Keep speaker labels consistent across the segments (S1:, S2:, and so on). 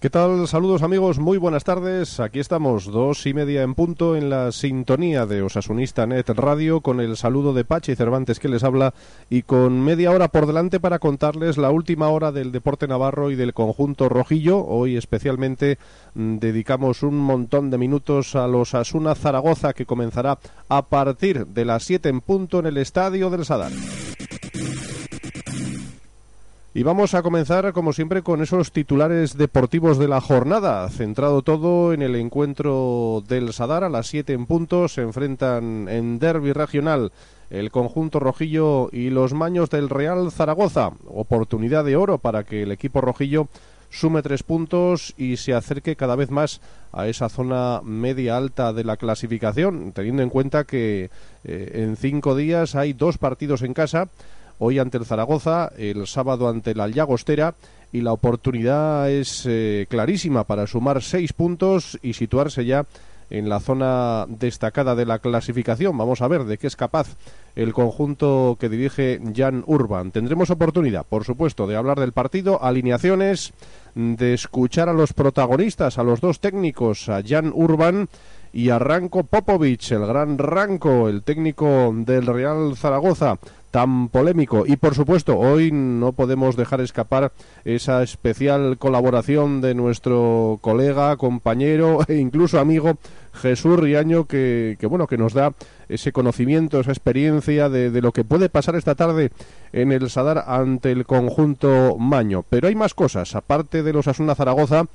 S1: ¿Qué tal? Saludos amigos, muy buenas tardes. Aquí estamos, dos y media en punto, en la sintonía de Osasunista Net Radio, con el saludo de Pachi Cervantes que les habla y con media hora por delante para contarles la última hora del deporte navarro y del conjunto rojillo. Hoy especialmente mm, dedicamos un montón de minutos a los Asuna Zaragoza que comenzará a partir de las siete en punto en el Estadio del Sadar. Y vamos a comenzar, como siempre, con esos titulares deportivos de la jornada. Centrado todo en el encuentro del Sadar a las 7 en punto. Se enfrentan en derby regional el conjunto rojillo y los maños del Real Zaragoza. Oportunidad de oro para que el equipo rojillo sume tres puntos y se acerque cada vez más a esa zona media alta de la clasificación, teniendo en cuenta que eh, en cinco días hay dos partidos en casa hoy ante el Zaragoza, el sábado ante la Llagostera y la oportunidad es eh, clarísima para sumar seis puntos y situarse ya en la zona destacada de la clasificación. Vamos a ver de qué es capaz el conjunto que dirige Jan Urban. Tendremos oportunidad, por supuesto, de hablar del partido, alineaciones, de escuchar a los protagonistas, a los dos técnicos, a Jan Urban y a Ranko Popovic, el gran Ranko, el técnico del Real Zaragoza tan polémico. Y por supuesto, hoy no podemos dejar escapar esa especial colaboración de nuestro colega, compañero e incluso amigo Jesús Riaño, que, que bueno, que nos da ese conocimiento, esa experiencia de, de, lo que puede pasar esta tarde en el Sadar ante el conjunto Maño. Pero hay más cosas, aparte de los Asuna Zaragoza,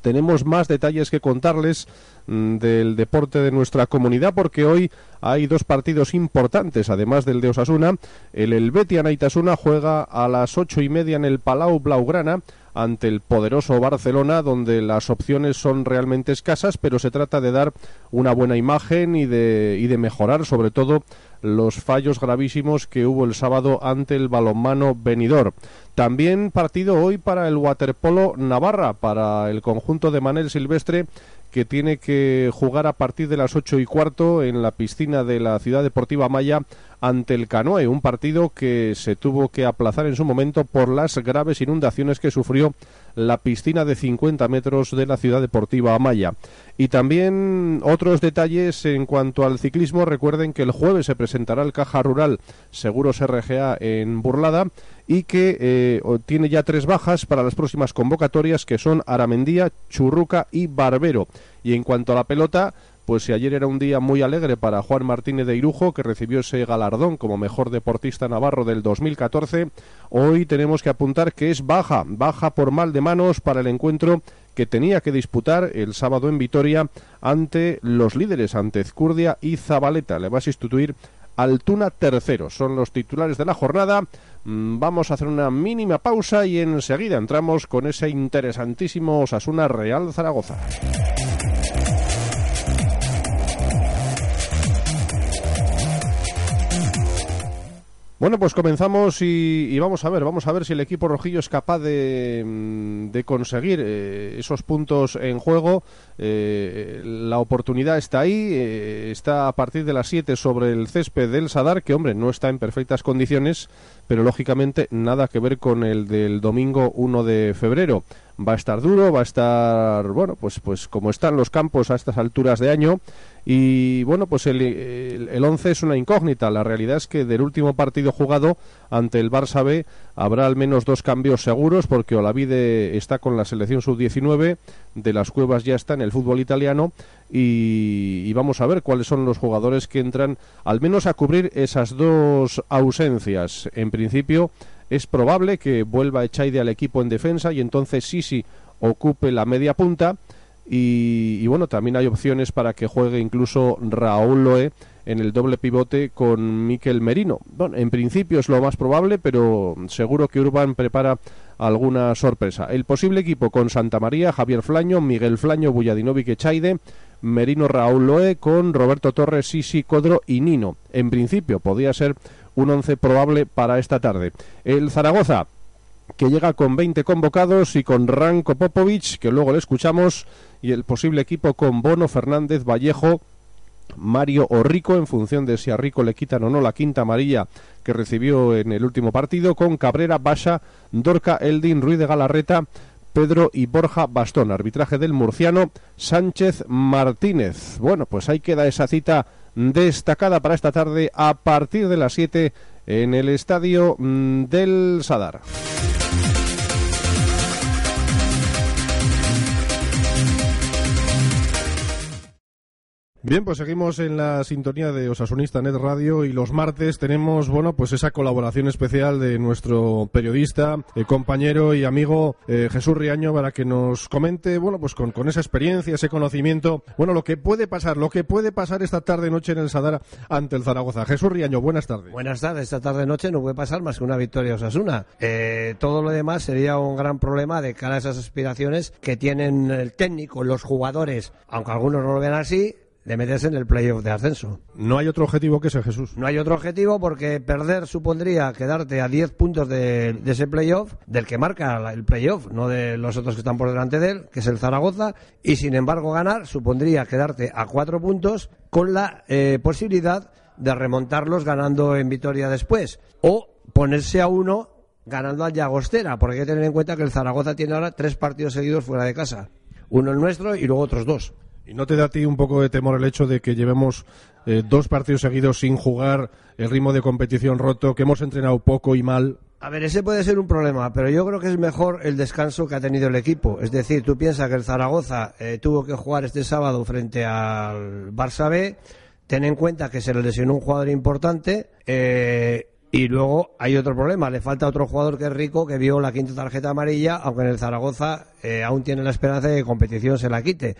S1: tenemos más detalles que contarles mm, del deporte de nuestra comunidad porque hoy hay dos partidos importantes además del de Osasuna. El Helvetia Naitasuna juega a las ocho y media en el Palau Blaugrana ante el poderoso Barcelona, donde las opciones son realmente escasas, pero se trata de dar una buena imagen y de, y de mejorar, sobre todo, los fallos gravísimos que hubo el sábado ante el balonmano venidor. También partido hoy para el waterpolo Navarra, para el conjunto de Manel Silvestre que tiene que jugar a partir de las ocho y cuarto en la piscina de la Ciudad Deportiva Maya ante el Canoe, un partido que se tuvo que aplazar en su momento por las graves inundaciones que sufrió la piscina de 50 metros de la Ciudad Deportiva Amaya. Y también otros detalles en cuanto al ciclismo. Recuerden que el jueves se presentará el Caja Rural Seguros RGA en Burlada y que eh, tiene ya tres bajas para las próximas convocatorias que son Aramendía, Churruca y Barbero. Y en cuanto a la pelota, pues si ayer era un día muy alegre para Juan Martínez de Irujo, que recibió ese galardón como mejor deportista navarro del 2014, hoy tenemos que apuntar que es baja, baja por mal de manos para el encuentro que tenía que disputar el sábado en Vitoria ante los líderes, ante Ezcurdia y Zabaleta. Le va a sustituir Altuna tercero. Son los titulares de la jornada. Mm, vamos a hacer una mínima pausa y enseguida entramos con ese interesantísimo Osasuna Real Zaragoza. Bueno, pues comenzamos y, vamos a ver, vamos a ver si el equipo rojillo es capaz de, mm, conseguir eh, esos puntos en juego. Eh, la oportunidad está ahí, eh, está a partir de las 7 sobre el césped del Sadar, que hombre, no está en perfectas condiciones, pero lógicamente nada que ver con el del domingo 1 de febrero. Va a estar duro, va a estar, bueno, pues, pues como están los campos a estas alturas de año, y bueno, pues el, el, el 11 es una incógnita. La realidad es que del último partido jugado ante el Barça B habrá al menos dos cambios seguros porque Olavide está con la selección sub-19, de las Cuevas ya está en el fútbol italiano y, y, vamos a ver cuáles son los jugadores que entran al menos a cubrir esas dos ausencias. En principio es probable que vuelva Echaide al equipo en defensa y entonces Sisi ocupe la media punta y, bueno, también hay opciones para que juegue incluso Raúl Loe en el doble pivote con Miquel Merino. Bueno, en principio es lo más probable, pero seguro que Urban prepara alguna sorpresa. El posible equipo con Santa María, Javier Flaño, Miguel Flaño, Buyadinovic Echaide, Merino Raúl Loe con Roberto Torres, Sisi, Codro y Nino. En principio podría ser un once probable para esta tarde. El Zaragoza que llega con 20 convocados y con Ranko Popovic, que luego le escuchamos, y el posible equipo con Bono, Fernández, Vallejo, Mario o Rico, en función de si a Rico le quitan o no la quinta amarilla que recibió en el último partido, con Cabrera, Basha, Dorca, Eldin, Ruiz de Galarreta, Pedro y Borja Bastón. Arbitraje del murciano Sánchez Martínez. Bueno, pues ahí queda esa cita destacada para esta tarde a partir de las 7 en el estadio mm, del Sadar. Bien, pues seguimos en la sintonía de Osasunista Net Radio y los martes tenemos, bueno, pues esa colaboración especial de nuestro periodista, eh, compañero y amigo eh, Jesús Riaño para que nos comente, bueno, pues con, esa experiencia, ese conocimiento, bueno, lo que puede pasar, lo que puede pasar esta tarde-noche en el Sadara ante el Zaragoza. Jesús Riaño, buenas tardes.
S2: Buenas tardes, esta tarde-noche no puede pasar más que una victoria Osasuna. Eh, todo lo demás sería un gran problema de cara a esas aspiraciones que tienen el técnico, los jugadores, aunque algunos no lo vean así, de meterse en el playoff de ascenso.
S1: No hay otro objetivo que ese, Jesús.
S2: No hay otro objetivo porque perder supondría quedarte a 10 puntos de, ese playoff, del que marca el playoff, no de los otros que están por delante de él, que es el Zaragoza, y sin embargo ganar supondría quedarte a 4 puntos con la eh, posibilidad de remontarlos ganando en Vitoria después, o ponerse a uno ganando al Llagostera, porque hay que tener en cuenta que el Zaragoza tiene ahora tres partidos seguidos fuera de casa, uno el nuestro y luego otros dos.
S1: ¿Y no te da a ti un poco de temor el hecho de que llevemos eh, dos partidos seguidos sin jugar, el ritmo de competición roto, que hemos entrenado poco y mal?
S2: A ver, ese puede ser un problema, pero yo creo que es mejor el descanso que ha tenido el equipo. Es decir, tú piensas que el Zaragoza eh, tuvo que jugar este sábado frente al Barça B, ten en cuenta que se le lesionó un jugador importante, eh, y luego hay otro problema, le falta otro jugador que es rico, que vio la quinta tarjeta amarilla, aunque en el Zaragoza aún tiene la esperanza de que competición se la quite.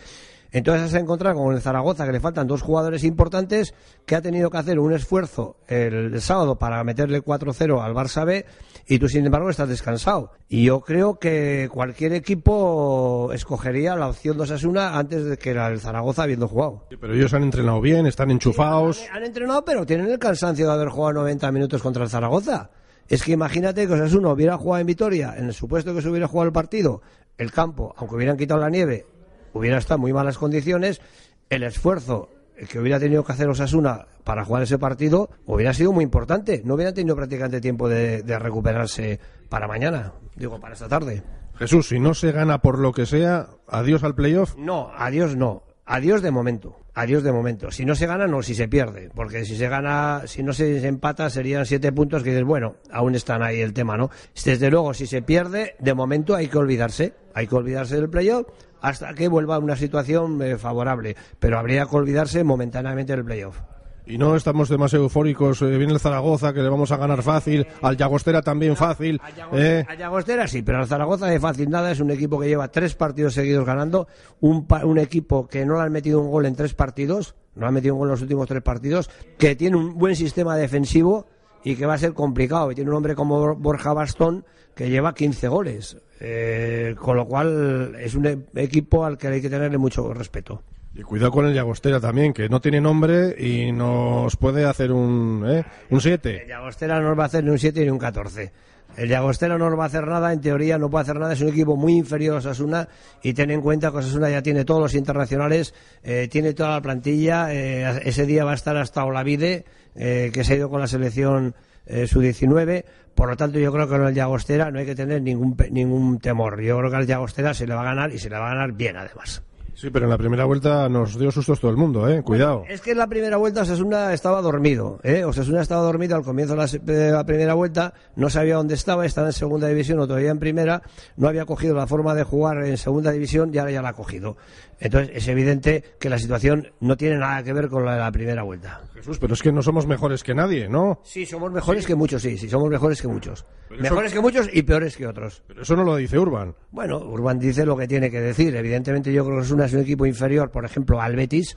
S2: Entonces se ha encontrado con el Zaragoza que le faltan dos jugadores importantes que ha tenido que hacer un esfuerzo el, sábado para meterle 4-0 al Barça B y tú sin embargo estás descansado. Y yo creo que cualquier equipo escogería la opción de Osasuna antes de que el Zaragoza habiendo jugado.
S1: pero ellos han entrenado bien, están enchufados.
S2: han, entrenado pero tienen el cansancio de haber jugado 90 minutos contra el Zaragoza. Es que imagínate que Osasuna hubiera jugado en Vitoria, en el supuesto que se hubiera jugado el partido, el campo, aunque hubieran quitado la nieve, hubiera estado en muy malas condiciones, el esfuerzo que hubiera tenido que hacer Osasuna para jugar ese partido hubiera sido muy importante. No hubiera tenido prácticamente tiempo de, recuperarse para mañana, digo, para esta tarde.
S1: Jesús, si no se gana por lo que sea, adiós al playoff.
S2: No, adiós no. Adiós de momento. Adiós de momento. Si no se gana, no, si se pierde. Porque si se gana, si no se empata, serían siete puntos que dices, bueno, aún están ahí el tema, ¿no? Desde luego, si se pierde, de momento hay que olvidarse. Hay que olvidarse del playoff hasta que vuelva a una situación eh, favorable. Pero habría que olvidarse momentáneamente del playoff.
S1: Y no estamos demasiado eufóricos. Eh, viene el Zaragoza, que le vamos a ganar fácil. Al Llagostera también fácil.
S2: Eh. Al Llagostera sí, pero al Zaragoza de fácil nada. Es un equipo que lleva tres partidos seguidos ganando. Un, un equipo que no le han metido un gol en tres partidos. No le han metido un gol en los últimos tres partidos. Que tiene un buen sistema defensivo y que va a ser complicado. Y tiene un hombre como Borja Bastón que lleva 15 goles. Eh, con lo cual es un equipo al que hay que tenerle mucho respeto.
S1: Y cuidado con el Llagostera también, que no tiene nombre y nos puede hacer un 7.
S2: ¿eh? El Llagostera no nos va a hacer ni un 7 ni un 14. El Llagostera no nos va a hacer nada, en teoría no puede hacer nada, es un equipo muy inferior a Osasuna y ten en cuenta que Osasuna ya tiene todos los internacionales, eh, tiene toda la plantilla, ese día va a estar hasta Olavide, que se ha ido con la selección eh, su 19. Por lo tanto, yo creo que en el Llagostera no hay que tener ningún, ningún temor. Yo creo que al Llagostera se le va a ganar y se le va a ganar bien, además.
S1: Sí, pero en la primera vuelta nos dio sustos todo el mundo, ¿eh? Cuidado.
S2: es que en la primera vuelta Osasuna estaba dormido, ¿eh? Osasuna estaba dormido al comienzo de la, primera vuelta, no sabía dónde estaba, estaba en segunda división o todavía en primera, no había cogido la forma de jugar en segunda división y ahora ya la ha cogido. Entonces es evidente que la situación no tiene nada que ver con la de la primera vuelta.
S1: Jesús, pero es que no somos mejores que nadie, ¿no?
S2: Sí, somos mejores que muchos, sí, sí, somos mejores que muchos. mejores que muchos y peores que otros.
S1: Pero eso no lo dice Urban.
S2: Bueno, Urban dice lo que tiene que decir. Evidentemente yo creo que Osasuna es un equipo inferior por ejemplo, al Betis,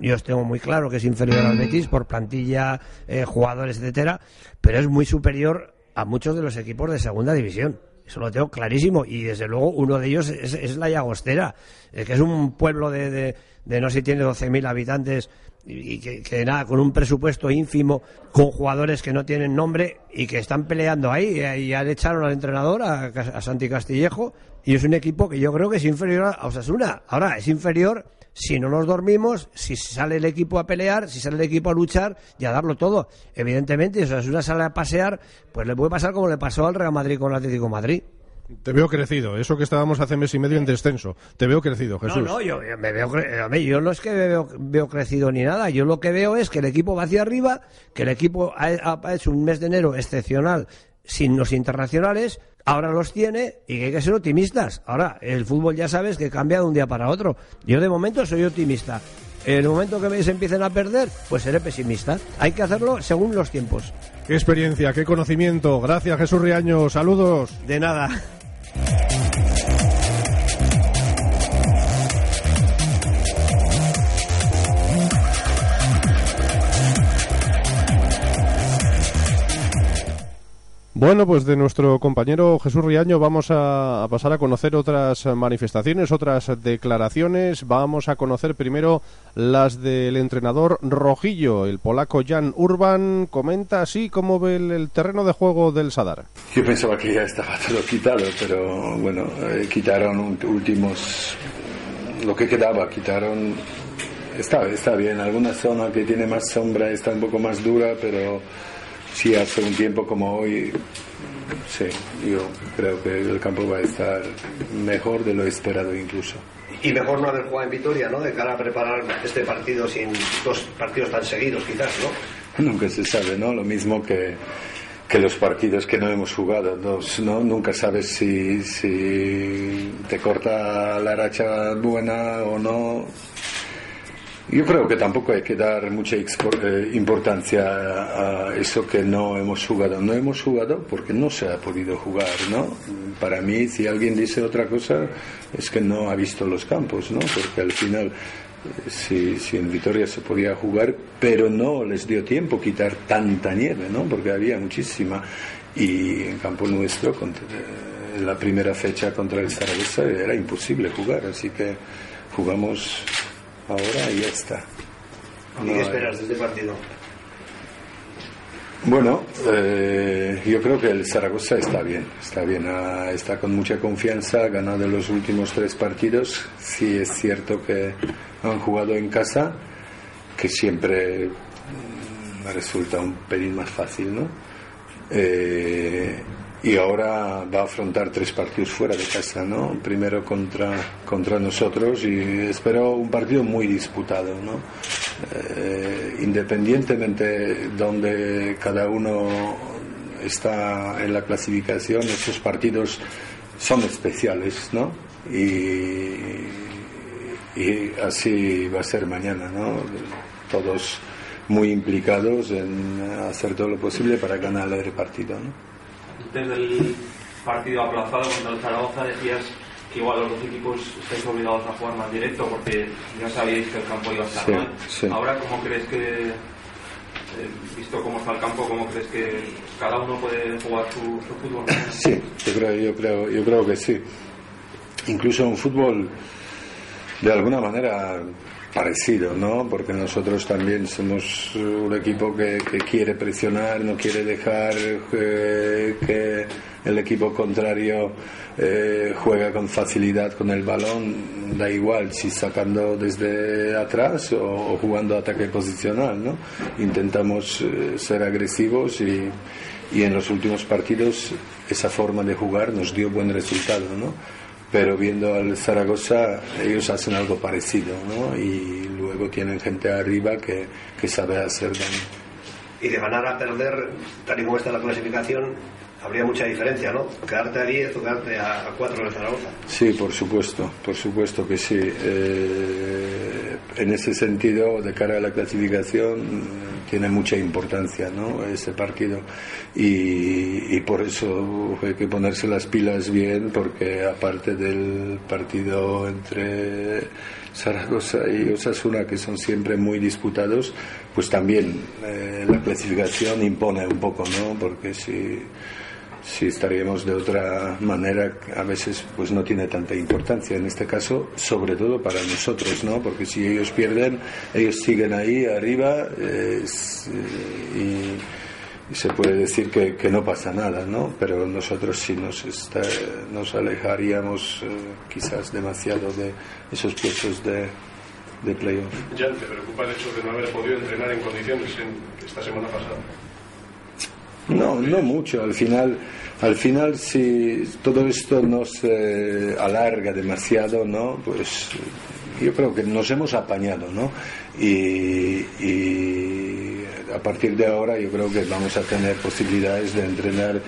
S2: Yo os tengo muy claro que es inferior al Betis por plantilla, eh, jugadores, etcétera, pero es muy superior a muchos de los equipos de segunda división. Eso lo tengo clarísimo. Y desde luego uno de ellos es, la Llagostera, eh, que es un pueblo de, de, de no sé si tiene 12.000 habitantes y que, nada, con un presupuesto ínfimo, con jugadores que no tienen nombre y que están peleando ahí. Y ya le echaron al entrenador, a, a Santi Castillejo, y es un equipo que yo creo que es inferior a Osasuna. Ahora, es inferior si no nos dormimos, si sale el equipo a pelear, si sale el equipo a luchar y a darlo todo. Evidentemente, si Osasuna sale a pasear, pues le puede pasar como le pasó al Real Madrid con el Atlético Madrid.
S1: Te veo crecido, eso que estábamos hace mes y medio en descenso. Te veo crecido, Jesús.
S2: No, no, yo, me veo, yo no es que veo, veo, crecido ni nada. Yo lo que veo es que el equipo va hacia arriba, que el equipo ha, ha hecho un mes de enero excepcional sin los internacionales, ahora los tiene y que hay que ser optimistas. Ahora, el fútbol ya sabes que cambia de un día para otro. Yo de momento soy optimista. En el momento que se empiecen a perder, pues seré pesimista. Hay que hacerlo según los tiempos.
S1: Qué experiencia, qué conocimiento. Gracias, Jesús Riaño. Saludos.
S2: De nada.
S1: Bueno, pues de nuestro compañero Jesús Riaño vamos a, pasar a conocer otras manifestaciones, otras declaraciones. Vamos a conocer primero las del entrenador Rojillo, el polaco Jan Urban. Comenta así cómo ve el, terreno de juego del Sadar.
S3: Yo pensaba que ya estaba todo quitado, pero bueno, eh, quitaron últimos lo que quedaba, quitaron está, está bien. Alguna zona que tiene más sombra está un poco más dura, pero si hace un tiempo como hoy, sí, yo creo que el campo va a estar mejor de lo esperado incluso.
S4: Y mejor no haber jugado en Vitoria, ¿no? De cara a preparar este partido sin dos partidos tan seguidos, quizás, ¿no?
S3: Nunca se sabe, ¿no? Lo mismo que, que los partidos que no hemos jugado, dos, ¿no? Nunca sabes si, si te corta la racha buena o no yo creo que tampoco hay que dar mucha eh, importancia a eso que no hemos jugado. No hemos jugado porque no se ha podido jugar, ¿no? Para mí, si alguien dice otra cosa, es que no ha visto los campos, ¿no? Porque al final, eh, si, en Vitoria se podía jugar, pero no les dio tiempo quitar tanta nieve, ¿no? Porque había muchísima. Y en campo nuestro, en eh, la primera fecha contra el Zaragoza, era imposible jugar, así que jugamos ahora y ya está.
S4: qué esperas de este partido?
S3: Bueno, eh, yo creo que el Zaragoza está bien, está bien, está con mucha confianza, ha ganado los últimos tres partidos. Sí es cierto que han jugado en casa, que siempre mm, resulta un pelín más fácil, ¿no? Eh, y ahora va a afrontar tres partidos fuera de casa, ¿no? Primero contra, contra nosotros y espero un partido muy disputado, ¿no? Eh, independientemente donde cada uno está en la clasificación, estos partidos son especiales, ¿no? Y, y así va a ser mañana, ¿no? Todos muy implicados en hacer todo lo posible para ganar el partido, ¿no?
S5: Desde el partido aplazado contra el Zaragoza decías que igual los dos equipos estáis obligados a jugar más directo porque ya sabíais que el campo iba a estar mal. Ahora, ¿cómo crees que, eh, visto cómo está el campo, cómo crees que cada uno puede jugar su, fútbol?
S3: Sí, yo creo, yo, creo, yo creo que sí. Incluso un fútbol, de alguna manera, parecido, ¿no? Porque nosotros también somos un equipo que, quiere presionar, no quiere dejar eh, que el equipo contrario eh, juega con facilidad con el balón, da igual si sacando desde atrás o, jugando ataque posicional, ¿no? Intentamos eh, ser agresivos y, y en los últimos partidos esa forma de jugar nos dio buen resultado, ¿no? Pero viendo al Zaragoza ellos hacen algo parecido, ¿no? Y luego tienen gente arriba que, que sabe hacer daño.
S4: Y de ganar a perder, tal y como está la clasificación, habría mucha diferencia, ¿no? Quedarte a 10 o quedarte a 4 en Zaragoza.
S3: Sí, por supuesto, por supuesto que sí. Eh, en ese sentido, de cara a la clasificación, tiene mucha importancia ¿no? ese partido y, y, por eso hay que ponerse las pilas bien porque aparte del partido entre Zaragoza y Osasuna que son siempre muy disputados pues también eh, la clasificación impone un poco ¿no? porque si si estaríamos de otra manera a veces pues no tiene tanta importancia en este caso sobre todo para nosotros no porque si ellos pierden ellos siguen ahí arriba eh, y, se puede decir que, que, no pasa nada no pero nosotros sí nos nos alejaríamos eh, quizás demasiado de esos puestos de de playoff.
S6: ¿Ya te preocupa el hecho de no haber podido entrenar en condiciones en esta semana pasada?
S3: No, no mucho. Al final, al final, si todo esto no se alarga demasiado, ¿no? Pues yo creo que nos hemos apañado, ¿no? Y, a partir de ahora yo creo que vamos a tener posibilidades de entrenar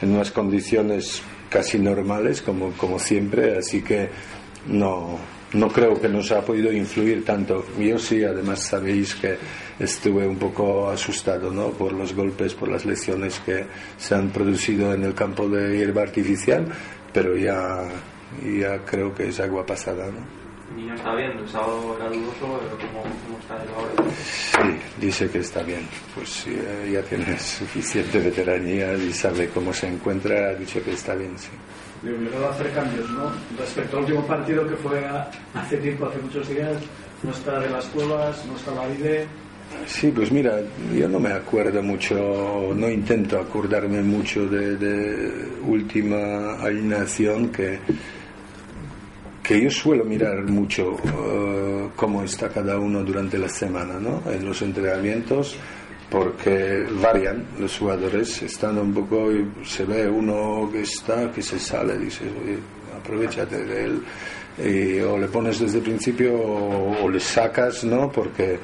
S3: en unas condiciones casi normales, como, como siempre, así que no, no creo que nos ha podido influir tanto. Yo sí, además sabéis que estuve un poco asustado ¿no? por los golpes, por las lesiones que se han producido en el campo de hierba artificial, pero ya, ya creo que es agua pasada. ¿no?
S5: niño está bien, el sábado era dudoso, ¿cómo, cómo está ahora?
S3: Sí, dice que está bien. Pues ya tiene suficiente veteranía y sabe cómo se encuentra, ha dicho que está bien, sí
S7: le obligado a hacer cambios, ¿no? Respecto al último partido que fue hace tiempo, hace muchos días, no está de las cuevas, no está la IDE.
S3: Sí, pues mira, yo no me acuerdo mucho, no intento acordarme mucho de, de última alineación que, que yo suelo mirar mucho uh, cómo está cada uno durante la semana, ¿no? En los entrenamientos porque varian los jugadores, estando un poco, se ve uno que está, que se sale, dice aprovechate de él, o le pones desde el principio o, le sacas, ¿no? Porque,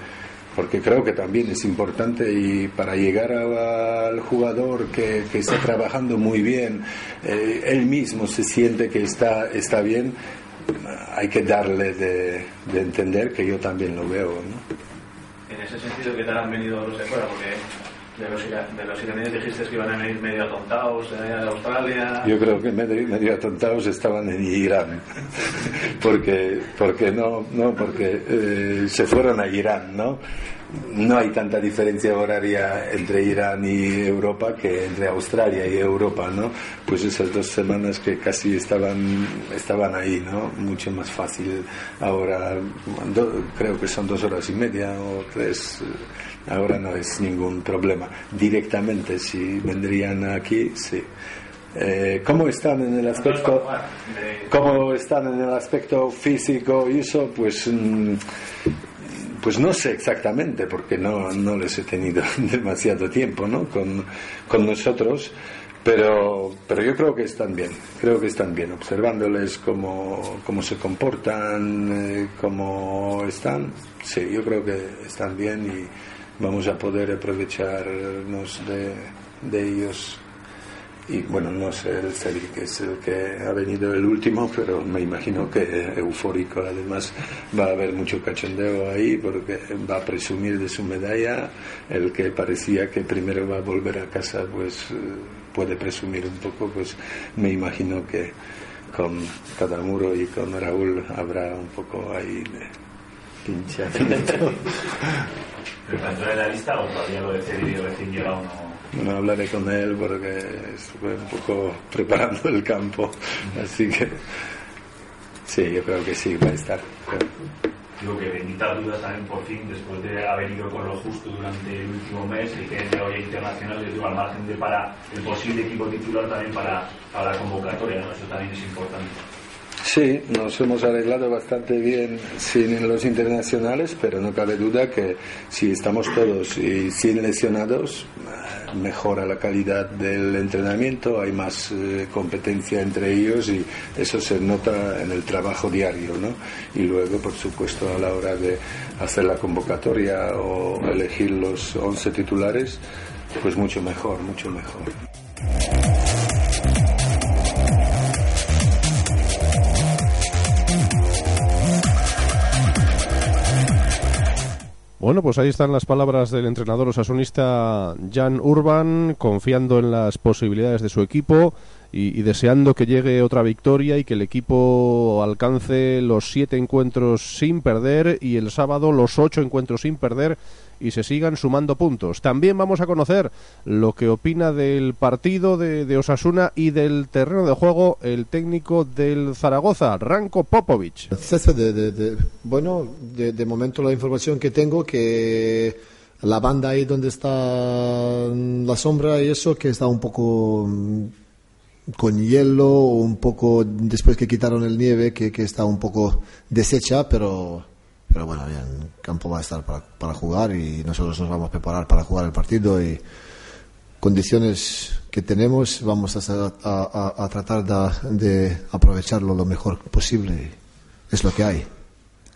S3: porque creo que también es importante y para llegar al jugador que, que, está trabajando muy bien, eh, él mismo se siente que está, está bien, hay que darle de, de entender que yo también lo veo, ¿no?
S7: En ese sentido, ¿qué tal han venido los de fuera? Porque de los, de los iraníes dijiste que iban a venir medio atontados de Australia.
S3: Yo creo que medio, medio atontados estaban en Irán, porque, porque no, no, porque eh, se fueron a Irán, ¿no? No hay tanta diferencia horaria entre Irán y Europa que entre Australia y Europa, ¿no? Pues esas dos semanas que casi estaban, estaban ahí, ¿no? Mucho más fácil. Ahora creo que son dos horas y media o tres. Ahora no es ningún problema. Directamente, si vendrían aquí, sí. Eh, ¿Cómo están en el aspecto, físico y eso? Pues mm, pues no sé exactamente, porque no, no les he tenido demasiado tiempo ¿no? con, con nosotros, pero, pero yo creo que están bien, creo que están bien, observándoles cómo, cómo se comportan, eh, cómo están, sí, yo creo que están bien y vamos a poder aprovecharnos de, de ellos y bueno, no sé el Cedric que es el que ha venido el último, pero me imagino que eufórico. Además, va a haber mucho cachondeo ahí porque va a presumir de su medalla. El que parecía que primero va a volver a casa, pues eh, puede presumir un poco. Pues me imagino que con Cadamuro y con Raúl habrá un poco ahí de pinchamiento.
S7: ¿Pero en la lista o todavía lo de Cedric recién llegado no?
S3: no hablaré con él porque estuve un poco preparando el campo, así que sí, yo creo que sí va a estar.
S7: Digo que bendita dudas también por fin, después de haber ido con lo justo durante el último mes, y que de hoy internacional, les digo, al margen de para el posible equipo titular también para, para la convocatoria, eso también es importante.
S3: Sí, nos hemos arreglado bastante bien sin los internacionales, pero no cabe duda que si estamos todos y sin lesionados, mejora la calidad del entrenamiento, hay más eh, competencia entre ellos y eso se nota en el trabajo diario, ¿no? Y luego, por supuesto, a la hora de hacer la convocatoria o elegir los 11 titulares, pues mucho mejor, mucho mejor.
S1: Bueno, pues ahí están las palabras del entrenador osasunista Jan Urban, confiando en las posibilidades de su equipo y, deseando que llegue otra victoria y que el equipo alcance los siete encuentros sin perder y el sábado los ocho encuentros sin perder y se sigan sumando puntos. También vamos a conocer lo que opina del partido de, Osasuna y del terreno de juego el técnico del Zaragoza, Ranko Popovic.
S8: bueno, de, momento la información que tengo que la banda ahí donde está la sombra y eso que está un poco mm, con hielo, un poco después que quitaron el nieve, que, que está un poco deshecha, pero pero bueno, bien, el campo va a estar para, para jugar y nosotros nos vamos a preparar para jugar el partido y condiciones que tenemos vamos a, a, tratar de, aprovecharlo lo mejor posible. Es lo que hay.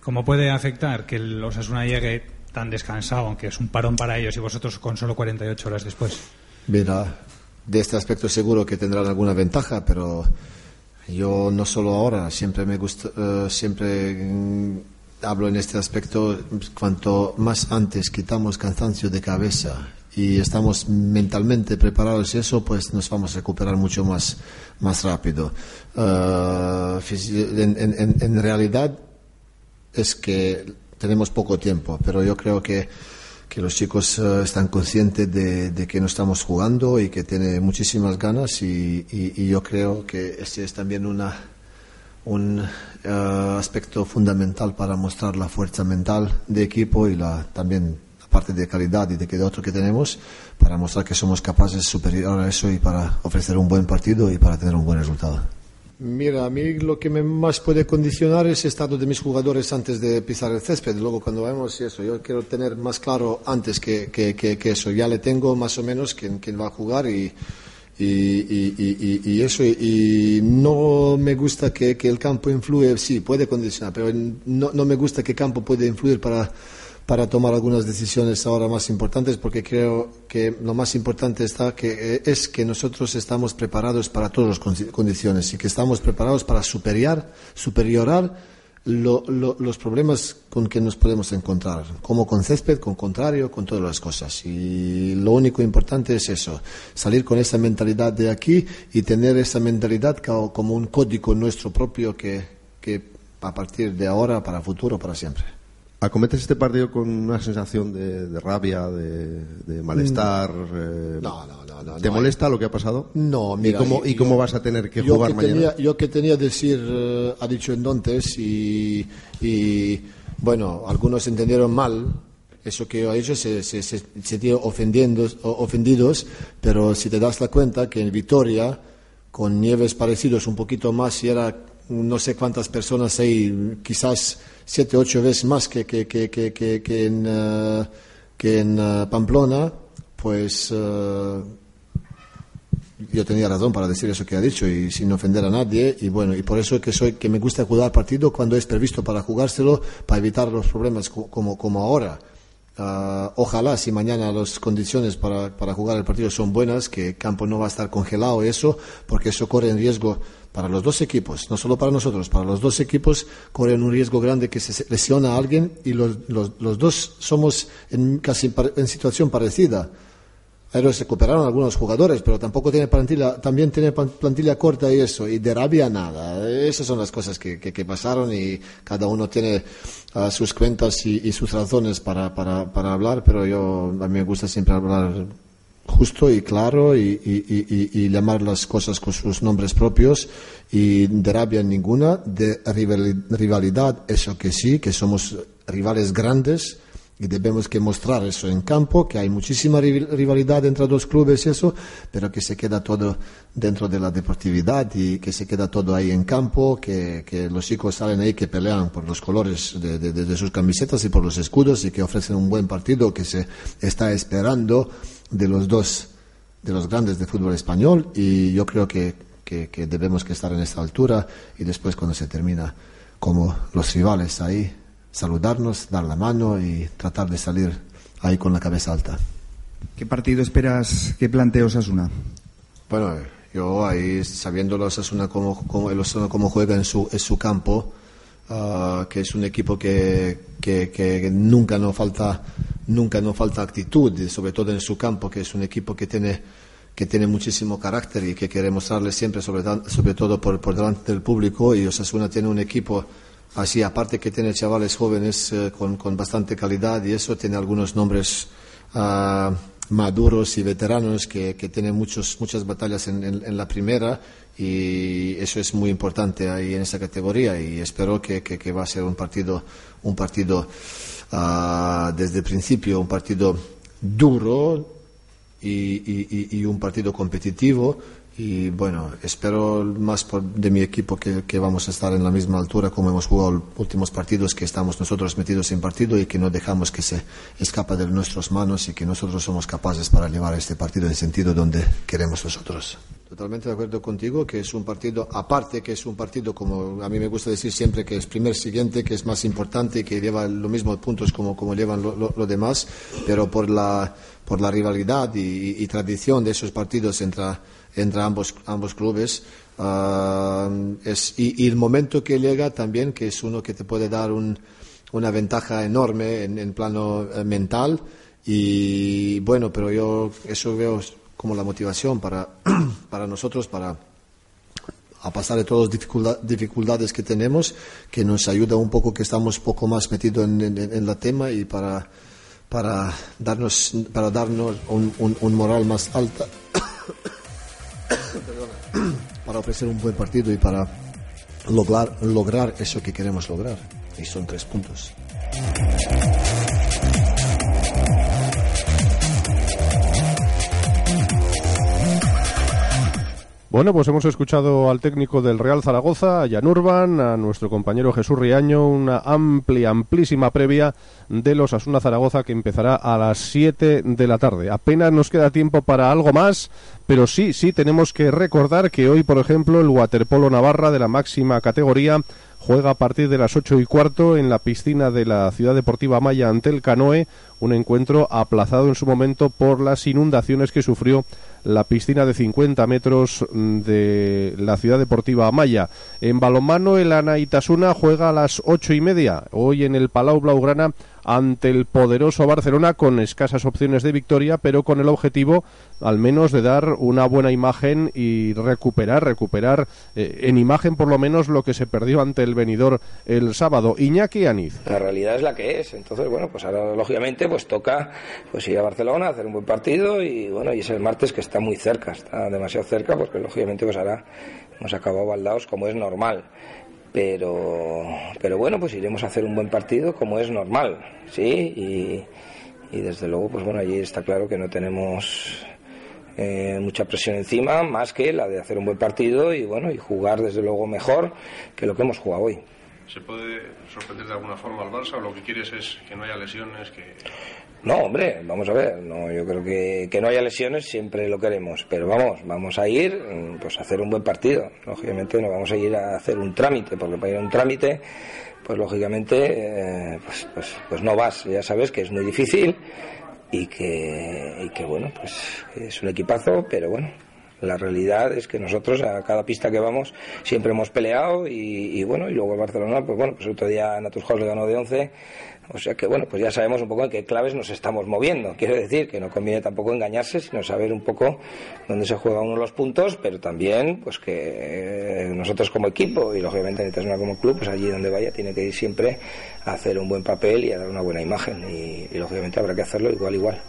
S9: ¿Cómo puede afectar que el Osasuna llegue tan descansado, aunque es un parón para ellos y vosotros con solo 48 horas después?
S8: Mira, de este aspecto seguro que tendrán alguna ventaja, pero yo no solo ahora, siempre me gusta, eh, siempre hablo en este aspecto, cuanto más antes quitamos cansancio de cabeza y estamos mentalmente preparados eso, pues nos vamos a recuperar mucho más, más rápido. Uh, en, en, realidad es que tenemos poco tiempo, pero yo creo que, que los chicos uh, están conscientes de, que no estamos jugando y que tienen muchísimas ganas y, y, y yo creo que este es también una un eh, aspecto fundamental para mostrar la fuerza mental de equipo y la, también la parte de calidad y de que de otro que tenemos para mostrar que somos capaces superior a eso y para ofrecer un buen partido y para tener un buen resultado. Mira, a mí lo que me más puede condicionar es el estado de mis jugadores antes de pisar el césped. Luego, cuando vemos eso, yo quiero tener más claro antes que, que, que, eso. Ya le tengo más o menos quién, quién va a jugar y, y, y, eso, y no me gusta que, que, el campo influye, sí, puede condicionar, pero no, no me gusta que el campo puede influir para, para tomar algunas decisiones ahora más importantes, porque creo que lo más importante está que, eh, es que nosotros estamos preparados para todas las condiciones y que estamos preparados para superar, superiorar los problemas con que nos podemos encontrar, como con césped, con contrario, con todas las cosas. Y lo único importante es eso, salir con esa mentalidad de aquí y tener esa mentalidad como un código nuestro propio que, que a partir de ahora, para futuro, para siempre.
S1: ¿Acometes este partido con una sensación de, rabia, de, malestar? Mm. Eh,
S8: no, no, no,
S1: ¿Te molesta lo que ha pasado?
S8: No, mira.
S1: ¿Y cómo, y cómo vas a tener que jugar mañana?
S8: yo que tenía decir, eh, ha dicho entonces, y, y bueno, algunos entendieron mal eso que ha dicho, se, se, se, se ofendidos, pero si te das la cuenta que en Vitoria, con nieves parecidos un poquito más, y era no sé cuántas personas hay, quizás siete, ocho veces más que, que, que, que en, uh, que en uh, Pamplona, pues uh, yo tenía razón para decir eso que ha dicho y sin ofender a nadie. Y bueno y por eso es que soy que me gusta jugar partido cuando es previsto para jugárselo para evitar los problemas como como ahora. Ojalá si mañana las condiciones para, para jugar el partido son buenas que el campo no va a estar congelado eso porque eso corre en riesgo para los dos equipos, no solo para nosotros, para los dos equipos corren un riesgo grande que se lesiona a alguien y los, los, los dos somos en casi en situación parecida. Pero se recuperaron algunos jugadores, pero tampoco tiene plantilla, también tiene plantilla corta y eso, y de rabia nada. Esas son las cosas que, que, pasaron y cada uno tiene ah, sus cuentas y, y sus razones para, para, para hablar, pero yo a mí me gusta siempre hablar justo y claro y, llamar las cosas con sus nombres propios y de rabia ninguna, de rivalidad, eso que sí, que somos rivales grandes y debemos que mostrar eso en campo, que hay muchísima rivalidad entre dos clubes y eso, pero que se queda todo dentro de la deportividad y que se queda todo ahí en campo, que, los chicos salen ahí que pelean por los colores de, de sus camisetas y por los escudos y que ofrecen un buen partido que se está esperando de los dos, de los grandes de fútbol español y yo creo que, que, debemos que estar en esta altura y después cuando se termina como los rivales ahí, saludarnos, dar la mano y tratar de salir ahí con la cabeza alta.
S10: ¿Qué partido esperas que plantee Osasuna?
S8: Bueno, yo ahí sabiendo Osasuna cómo, cómo, el Osasuna cómo juega en su, en su campo, ah, que es un equipo que, que, nunca nos falta nunca nos falta actitud, sobre todo en su campo, que es un equipo que tiene que tiene muchísimo carácter y que quiere mostrarle siempre, sobre, todo por, delante del público. Y Osasuna tiene un equipo así, aparte que tiene chavales jóvenes eh, con, con, bastante calidad y eso tiene algunos nombres uh, maduros y veteranos que, que tienen muchos, muchas batallas en, en, la primera y eso es muy importante ahí en esa categoría y espero que, que, que va a ser un partido, un partido uh, desde el principio, un partido duro y, un partido competitivo y bueno, espero más de mi equipo que, que, vamos a estar en la misma altura como hemos jugado los últimos partidos, que estamos nosotros metidos en partido y que no dejamos que se escapa de nuestras manos y que nosotros somos capaces para llevar este partido en el sentido donde queremos nosotros. Totalmente de acuerdo contigo que es un partido, aparte que es un partido, como a mí me gusta decir siempre, que es primer siguiente, que es más importante y que lleva los mismos puntos como, como llevan los demás, pero por la, por la rivalidad y, y tradición de esos partidos entre entre ambos, ambos clubes. Ah, es, y, el momento que llega también, que es uno que te puede dar un, una ventaja enorme en, en plano eh, mental. Y bueno, pero yo eso veo como la motivación para, para nosotros, para a pasar de todas las dificultades que tenemos, que nos ayuda un poco, que estamos poco más metidos en, en, la tema y para, para darnos, para darnos un, un, un moral más alta para ofrecer un buen partido y para lograr, lograr eso que queremos lograr. Y son tres puntos.
S1: Bueno, pues hemos escuchado al técnico del Real Zaragoza, a Jan Urban, a nuestro compañero Jesús Riaño, una amplia, amplísima previa de los Asuna Zaragoza que empezará a las 7 de la tarde. Apenas nos queda tiempo para algo más, pero sí, sí tenemos que recordar que hoy, por ejemplo, el Waterpolo Navarra de la máxima categoría juega a partir de las ocho y cuarto en la piscina de la Ciudad Deportiva Maya ante el Canoe, un encuentro aplazado en su momento por las inundaciones que sufrió la piscina de 50 metros mm, de la ciudad deportiva Amaya. En balonmano, el Ana Itasuna juega a las ocho y media, hoy en el Palau Blaugrana ante el poderoso Barcelona con escasas opciones de victoria, pero con el objetivo al menos de dar una buena imagen y recuperar, recuperar eh, en imagen por lo menos lo que se perdió ante el venidor el sábado. Iñaki Aniz.
S11: La realidad es la que es, entonces bueno, pues ahora lógicamente pues toca pues ir a Barcelona, hacer un buen partido y bueno, y es el martes que está muy cerca, está demasiado cerca porque lógicamente pues ahora hemos acabado baldados como es normal pero, pero bueno, pues iremos a hacer un buen partido como es normal, ¿sí? Y, y desde luego, pues bueno, allí está claro que no tenemos eh, mucha presión encima, más que la de hacer un buen partido y bueno, y jugar desde luego mejor que lo que hemos jugado hoy.
S6: ¿Se puede sorprender de alguna forma al Barça o lo que quieres es que no haya lesiones? que
S11: no, hombre, vamos a ver, no, yo creo que, que no haya lesiones siempre lo queremos, pero vamos, vamos a ir mm, pues a hacer un buen partido. Lógicamente no vamos a ir a hacer un trámite, porque para ir a un trámite, pues lógicamente, eh, pues, pues, pues, no vas, ya sabes que es muy difícil y que, y que bueno, pues es un equipazo, pero bueno, la realidad es que nosotros a cada pista que vamos siempre hemos peleado y, bueno, y luego el Barcelona, pues bueno, pues otro día Naturhaus le ganó de 11 o sea que, bueno, pues ya sabemos un poco en qué claves nos estamos moviendo. Quiero decir que no conviene tampoco engañarse, sino saber un poco dónde se juega uno los puntos, pero también, pues que eh, nosotros como equipo y lógicamente una como club, pues allí donde vaya tiene que ir siempre a hacer un buen papel y a dar una buena imagen. Y, lógicamente habrá que hacerlo igual, igual.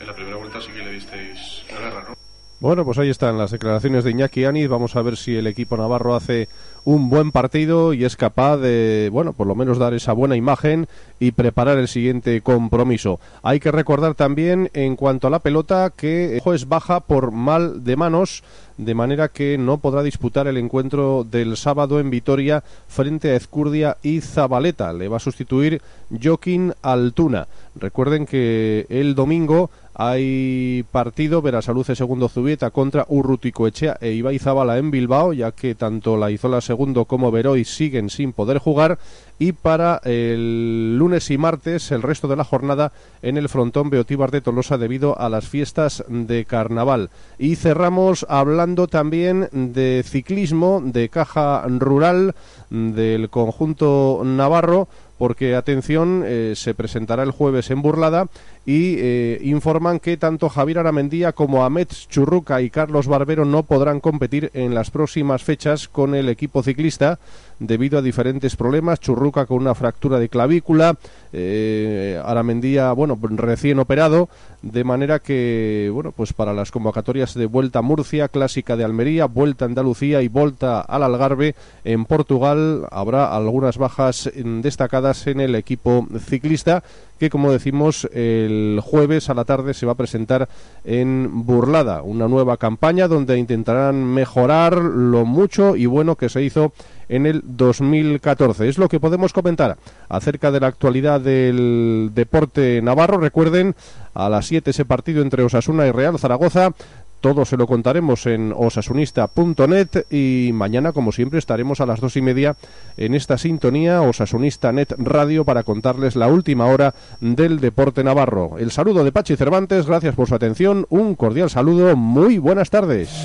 S6: En la primera vuelta sí que le disteis la guerra, ¿no?
S1: Bueno, pues ahí están las declaraciones de Iñaki Aniz. Vamos a ver si el equipo navarro hace un buen partido y es capaz de, bueno, por lo menos dar esa buena imagen y preparar el siguiente compromiso. Hay que recordar también, en cuanto a la pelota, que juez baja por mal de manos, de manera que no podrá disputar el encuentro del sábado en Vitoria frente a Ezcurdia y Zabaleta. Le va a sustituir Joaquín Altuna. Recuerden que el domingo hay partido Verasaluce segundo Zubieta contra Urruticoechea e Ibaizábala en Bilbao, ya que tanto la Izola segundo como Veroy siguen sin poder jugar. Y para el lunes y martes, el resto de la jornada en el frontón Beotíbar de Tolosa debido a las fiestas de carnaval. Y cerramos hablando también de ciclismo, de caja rural del conjunto navarro porque atención, eh, se presentará el jueves en Burlada y eh, informan que tanto Javier Aramendía como Ahmed Churruca y Carlos Barbero no podrán competir en las próximas fechas con el equipo ciclista debido a diferentes problemas. Churruca con una fractura de clavícula, eh, Aramendía, bueno, recién operado, de manera que, bueno, pues para las convocatorias de Vuelta a Murcia, Clásica de Almería, Vuelta a Andalucía y Vuelta al Algarve en Portugal habrá algunas bajas destacadas en el equipo ciclista que como decimos el jueves a la tarde se va a presentar en Burlada, una nueva campaña donde intentarán mejorar lo mucho y bueno que se hizo en el 2014. Es lo que podemos comentar acerca de la actualidad del deporte navarro. Recuerden, a las 7 ese partido entre Osasuna y Real Zaragoza. Todo se lo contaremos en osasunista.net y mañana, como siempre, estaremos a las dos y media en esta sintonía Osasunista Net Radio para contarles la última hora del deporte navarro. El saludo de Pachi Cervantes, gracias por su atención, un cordial saludo, muy buenas tardes.